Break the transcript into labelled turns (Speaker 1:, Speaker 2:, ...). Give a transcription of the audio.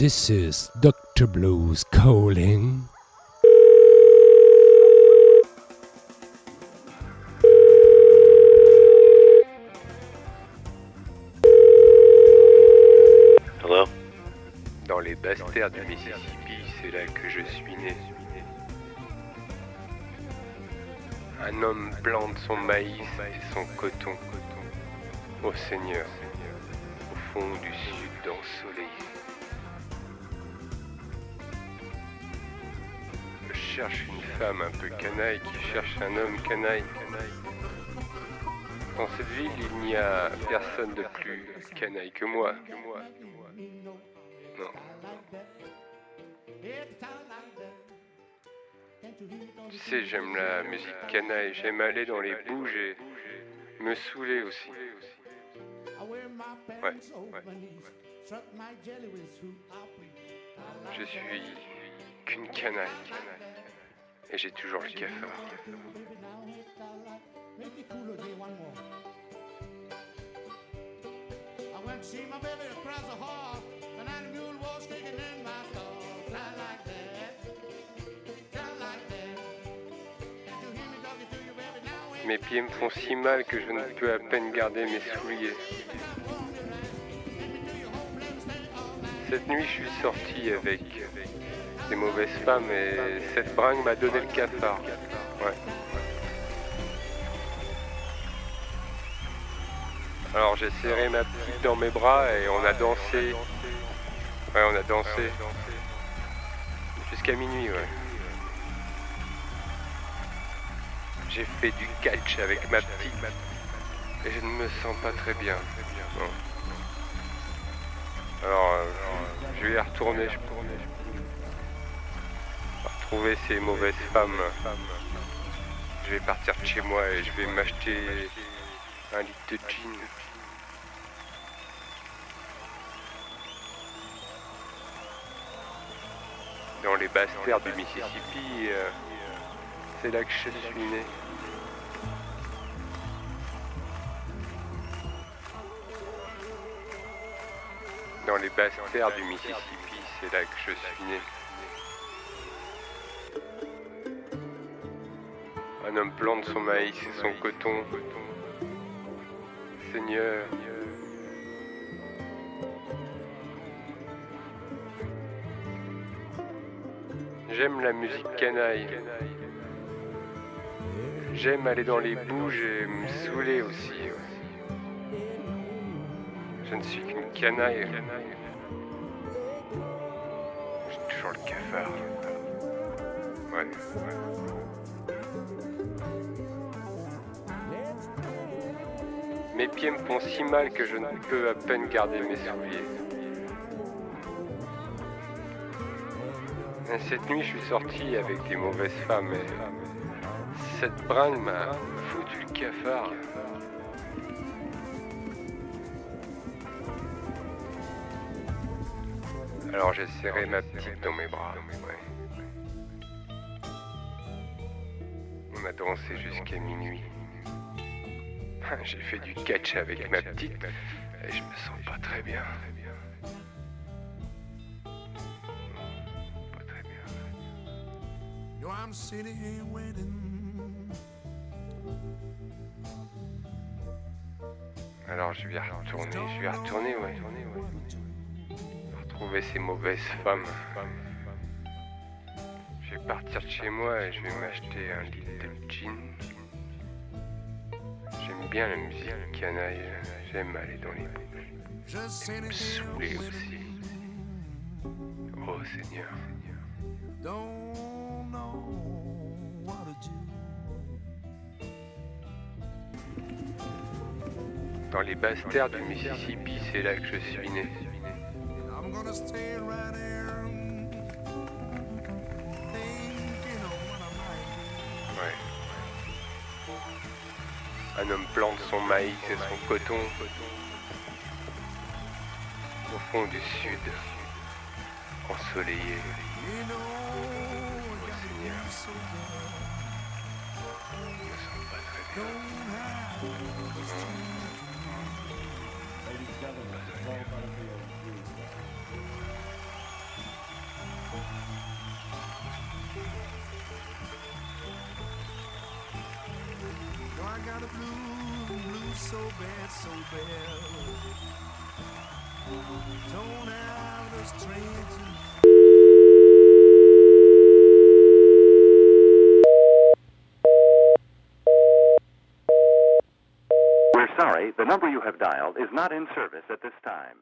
Speaker 1: This is Dr. Blues calling.
Speaker 2: Hello?
Speaker 3: Dans les basses terres du Mississippi, c'est là que je suis né. Un homme plante son maïs et son coton. Ô Seigneur, au fond du sud ensoleillé. Cherche une femme un peu canaille qui cherche un homme canaille. Dans cette ville, il n'y a personne de plus canaille que moi. Non. Tu sais, j'aime la musique canaille, j'aime aller dans les bouges et me saouler aussi. Ouais. Je suis qu'une canaille. Et j'ai toujours le cafard. Mes pieds me font si mal que je ne peux à peine garder mes souliers. Cette nuit, je suis sorti avec des mauvaises femmes et cette bringue m'a donné le cafard. Alors j'ai serré ma petite dans mes bras et on a dansé. Ouais, on a dansé. Jusqu'à minuit, ouais. J'ai fait du catch avec ma petite et je ne me sens pas très bien. Alors, euh, je vais y retourner. Je ces mauvaises femmes. Je vais partir de chez moi et je vais m'acheter un litre de gin. Dans les basses terres du Mississippi, euh, c'est là que je suis né. Dans les basses terres du Mississippi, c'est là que je suis né. Un homme plante son maïs et son coton. Seigneur, j'aime la musique canaille. J'aime aller dans les bouges et me saouler aussi. Je ne suis qu'une canaille. J'ai toujours le cafard. Ouais. Mes pieds me font si mal que je ne peux à peine garder mes souliers. Et Cette nuit, je suis sorti avec des mauvaises femmes et cette bringue m'a foutu le cafard. Alors j'ai serré ma petite dans mes bras. On a dansé jusqu'à minuit. J'ai fait du catch avec ma petite et je me sens pas très bien. Pas très bien.
Speaker 4: Yo, I'm sitting here waiting.
Speaker 3: Alors je vais retourner, je vais retourner, ouais. Retrouver ces mauvaises femmes. Je vais partir de chez moi et je vais m'acheter un litre de gin. Bien la musique canaille, j'aime aller dans les bouches. Et me saouler aussi. Oh Seigneur. Dans les basses terres du Mississippi, c'est là que je suis né. Un homme plante son maïs et son coton au fond du sud, ensoleillé.
Speaker 4: So
Speaker 2: bad, so bad. Don't have to
Speaker 5: We're sorry, the number you have dialed is not in service at this time.